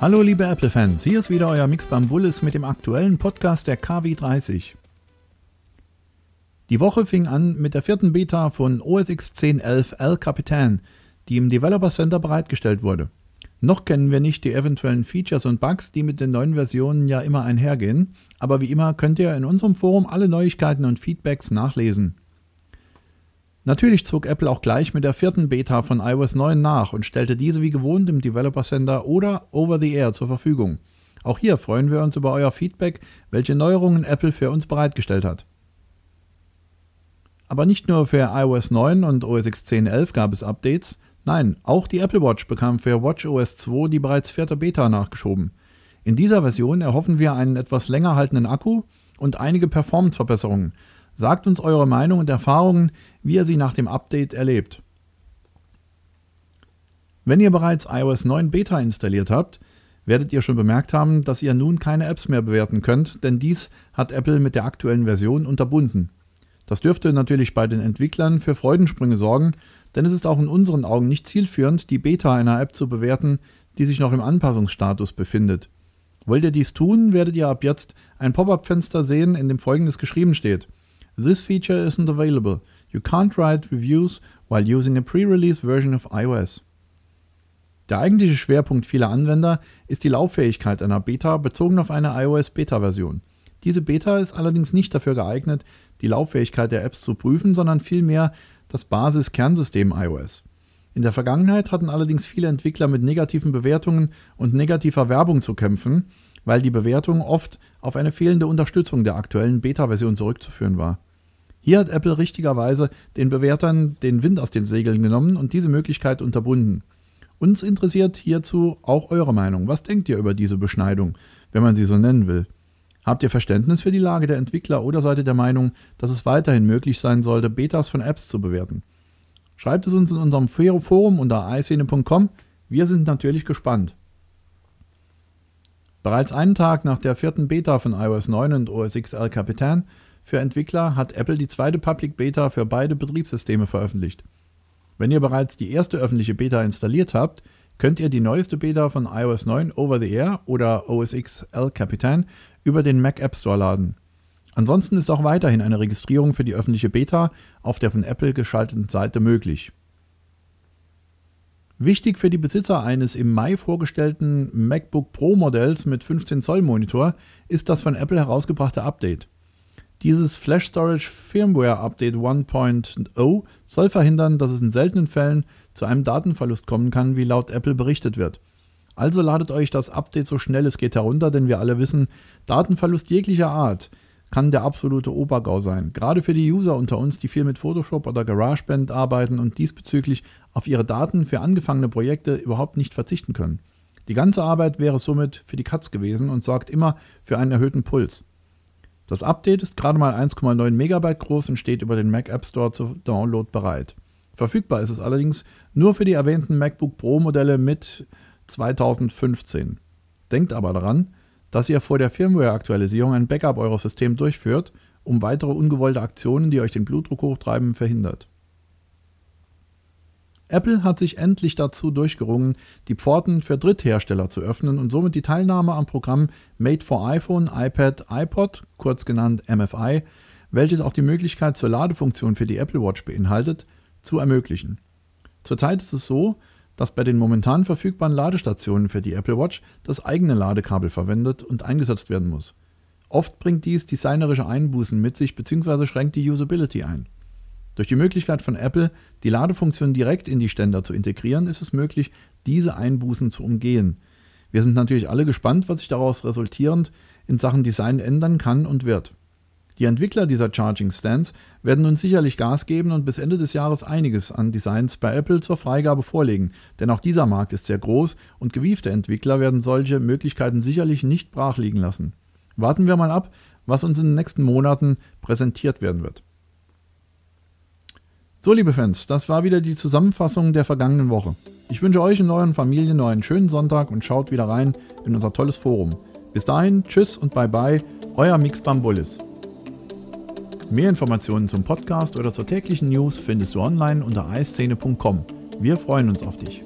Hallo liebe Apple-Fans, hier ist wieder euer Mix Bullis mit dem aktuellen Podcast der KW30. Die Woche fing an mit der vierten Beta von OS X 10.11 El Capitan, die im Developer Center bereitgestellt wurde. Noch kennen wir nicht die eventuellen Features und Bugs, die mit den neuen Versionen ja immer einhergehen, aber wie immer könnt ihr in unserem Forum alle Neuigkeiten und Feedbacks nachlesen. Natürlich zog Apple auch gleich mit der vierten Beta von iOS 9 nach und stellte diese wie gewohnt im Developer Center oder Over the Air zur Verfügung. Auch hier freuen wir uns über euer Feedback, welche Neuerungen Apple für uns bereitgestellt hat. Aber nicht nur für iOS 9 und OS X 10.11 gab es Updates, nein, auch die Apple Watch bekam für WatchOS 2 die bereits vierte Beta nachgeschoben. In dieser Version erhoffen wir einen etwas länger haltenden Akku und einige Performance-Verbesserungen, Sagt uns eure Meinung und Erfahrungen, wie ihr sie nach dem Update erlebt. Wenn ihr bereits iOS 9 Beta installiert habt, werdet ihr schon bemerkt haben, dass ihr nun keine Apps mehr bewerten könnt, denn dies hat Apple mit der aktuellen Version unterbunden. Das dürfte natürlich bei den Entwicklern für Freudensprünge sorgen, denn es ist auch in unseren Augen nicht zielführend, die Beta einer App zu bewerten, die sich noch im Anpassungsstatus befindet. Wollt ihr dies tun, werdet ihr ab jetzt ein Pop-up-Fenster sehen, in dem folgendes geschrieben steht – This feature isn't available. You can't write reviews while using a pre-release version of iOS. Der eigentliche Schwerpunkt vieler Anwender ist die Lauffähigkeit einer Beta bezogen auf eine iOS-Beta-Version. Diese Beta ist allerdings nicht dafür geeignet, die Lauffähigkeit der Apps zu prüfen, sondern vielmehr das Basis-Kernsystem iOS. In der Vergangenheit hatten allerdings viele Entwickler mit negativen Bewertungen und negativer Werbung zu kämpfen, weil die Bewertung oft auf eine fehlende Unterstützung der aktuellen Beta-Version zurückzuführen war. Hier hat Apple richtigerweise den Bewertern den Wind aus den Segeln genommen und diese Möglichkeit unterbunden. Uns interessiert hierzu auch eure Meinung. Was denkt ihr über diese Beschneidung, wenn man sie so nennen will? Habt ihr Verständnis für die Lage der Entwickler oder seid ihr der Meinung, dass es weiterhin möglich sein sollte, Betas von Apps zu bewerten? Schreibt es uns in unserem Forum unter iScene.com. Wir sind natürlich gespannt. Bereits einen Tag nach der vierten Beta von iOS 9 und OS X El Capitan für Entwickler hat Apple die zweite Public Beta für beide Betriebssysteme veröffentlicht. Wenn ihr bereits die erste öffentliche Beta installiert habt, könnt ihr die neueste Beta von iOS 9 Over the Air oder OS X El Capitan über den Mac App Store laden. Ansonsten ist auch weiterhin eine Registrierung für die öffentliche Beta auf der von Apple geschalteten Seite möglich. Wichtig für die Besitzer eines im Mai vorgestellten MacBook Pro Modells mit 15 Zoll Monitor ist das von Apple herausgebrachte Update. Dieses Flash Storage Firmware Update 1.0 soll verhindern, dass es in seltenen Fällen zu einem Datenverlust kommen kann, wie laut Apple berichtet wird. Also ladet euch das Update so schnell es geht herunter, denn wir alle wissen, Datenverlust jeglicher Art kann der absolute Obergau sein. Gerade für die User unter uns, die viel mit Photoshop oder GarageBand arbeiten und diesbezüglich auf ihre Daten für angefangene Projekte überhaupt nicht verzichten können. Die ganze Arbeit wäre somit für die Katz gewesen und sorgt immer für einen erhöhten Puls. Das Update ist gerade mal 1,9 Megabyte groß und steht über den Mac App Store zur Download bereit. Verfügbar ist es allerdings nur für die erwähnten MacBook Pro Modelle mit 2015. Denkt aber daran, dass ihr vor der Firmware-Aktualisierung ein Backup eures Systems durchführt, um weitere ungewollte Aktionen, die euch den Blutdruck hochtreiben, verhindert. Apple hat sich endlich dazu durchgerungen, die Pforten für Dritthersteller zu öffnen und somit die Teilnahme am Programm Made for iPhone, iPad, iPod, kurz genannt MFI, welches auch die Möglichkeit zur Ladefunktion für die Apple Watch beinhaltet, zu ermöglichen. Zurzeit ist es so, dass bei den momentan verfügbaren Ladestationen für die Apple Watch das eigene Ladekabel verwendet und eingesetzt werden muss. Oft bringt dies designerische Einbußen mit sich bzw. schränkt die Usability ein. Durch die Möglichkeit von Apple, die Ladefunktion direkt in die Ständer zu integrieren, ist es möglich, diese Einbußen zu umgehen. Wir sind natürlich alle gespannt, was sich daraus resultierend in Sachen Design ändern kann und wird. Die Entwickler dieser Charging Stands werden nun sicherlich Gas geben und bis Ende des Jahres einiges an Designs bei Apple zur Freigabe vorlegen, denn auch dieser Markt ist sehr groß und gewiefte Entwickler werden solche Möglichkeiten sicherlich nicht brach liegen lassen. Warten wir mal ab, was uns in den nächsten Monaten präsentiert werden wird. So, liebe Fans, das war wieder die Zusammenfassung der vergangenen Woche. Ich wünsche euch und euren Familien noch einen schönen Sonntag und schaut wieder rein in unser tolles Forum. Bis dahin, tschüss und bye bye, euer Mix Bambulis. Mehr Informationen zum Podcast oder zur täglichen News findest du online unter eiszene.com. Wir freuen uns auf dich.